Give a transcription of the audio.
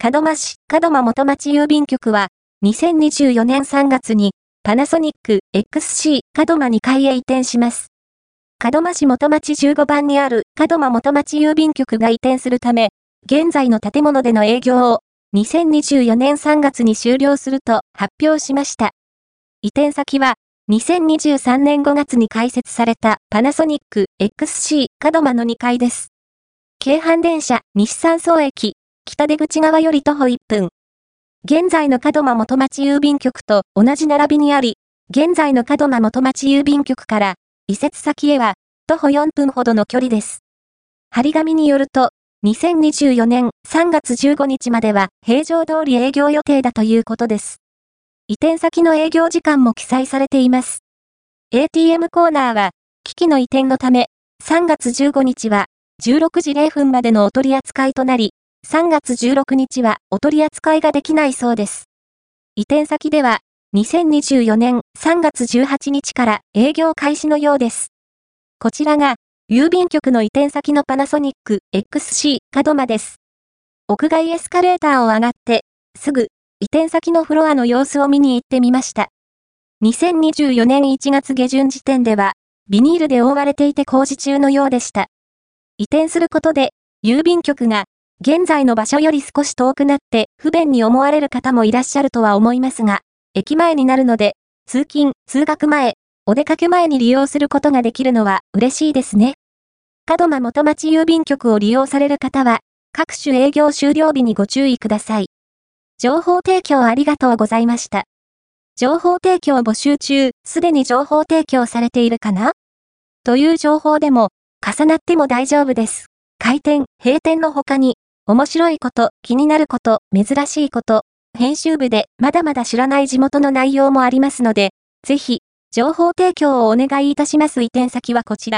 門真市門真元町郵便局は、2024年3月に、パナソニック XC 門真2階へ移転します。門真市元町15番にある門真元町郵便局が移転するため、現在の建物での営業を2024年3月に終了すると発表しました。移転先は、2023年5月に開設されたパナソニック XC 門真の2階です。京阪電車西山荘駅北出口側より徒歩1分。現在の門真元町郵便局と同じ並びにあり、現在の門真元町郵便局から移設先へは徒歩4分ほどの距離です。張り紙によると、2024年3月15日までは平常通り営業予定だということです。移転先の営業時間も記載されています。ATM コーナーは、機器の移転のため、3月15日は16時0分までのお取り扱いとなり、3月16日はお取り扱いができないそうです。移転先では、2024年3月18日から営業開始のようです。こちらが、郵便局の移転先のパナソニック XC 門間です。屋外エスカレーターを上がって、すぐ移転先のフロアの様子を見に行ってみました。2024年1月下旬時点では、ビニールで覆われていて工事中のようでした。移転することで、郵便局が、現在の場所より少し遠くなって不便に思われる方もいらっしゃるとは思いますが、駅前になるので、通勤、通学前、お出かけ前に利用することができるのは嬉しいですね。門間元町郵便局を利用される方は、各種営業終了日にご注意ください。情報提供ありがとうございました。情報提供募集中、すでに情報提供されているかな？という情報でも、重なっても大丈夫です。開店、閉店の他に、面白いこと、気になること、珍しいこと、編集部でまだまだ知らない地元の内容もありますので、ぜひ、情報提供をお願いいたします移転先はこちら。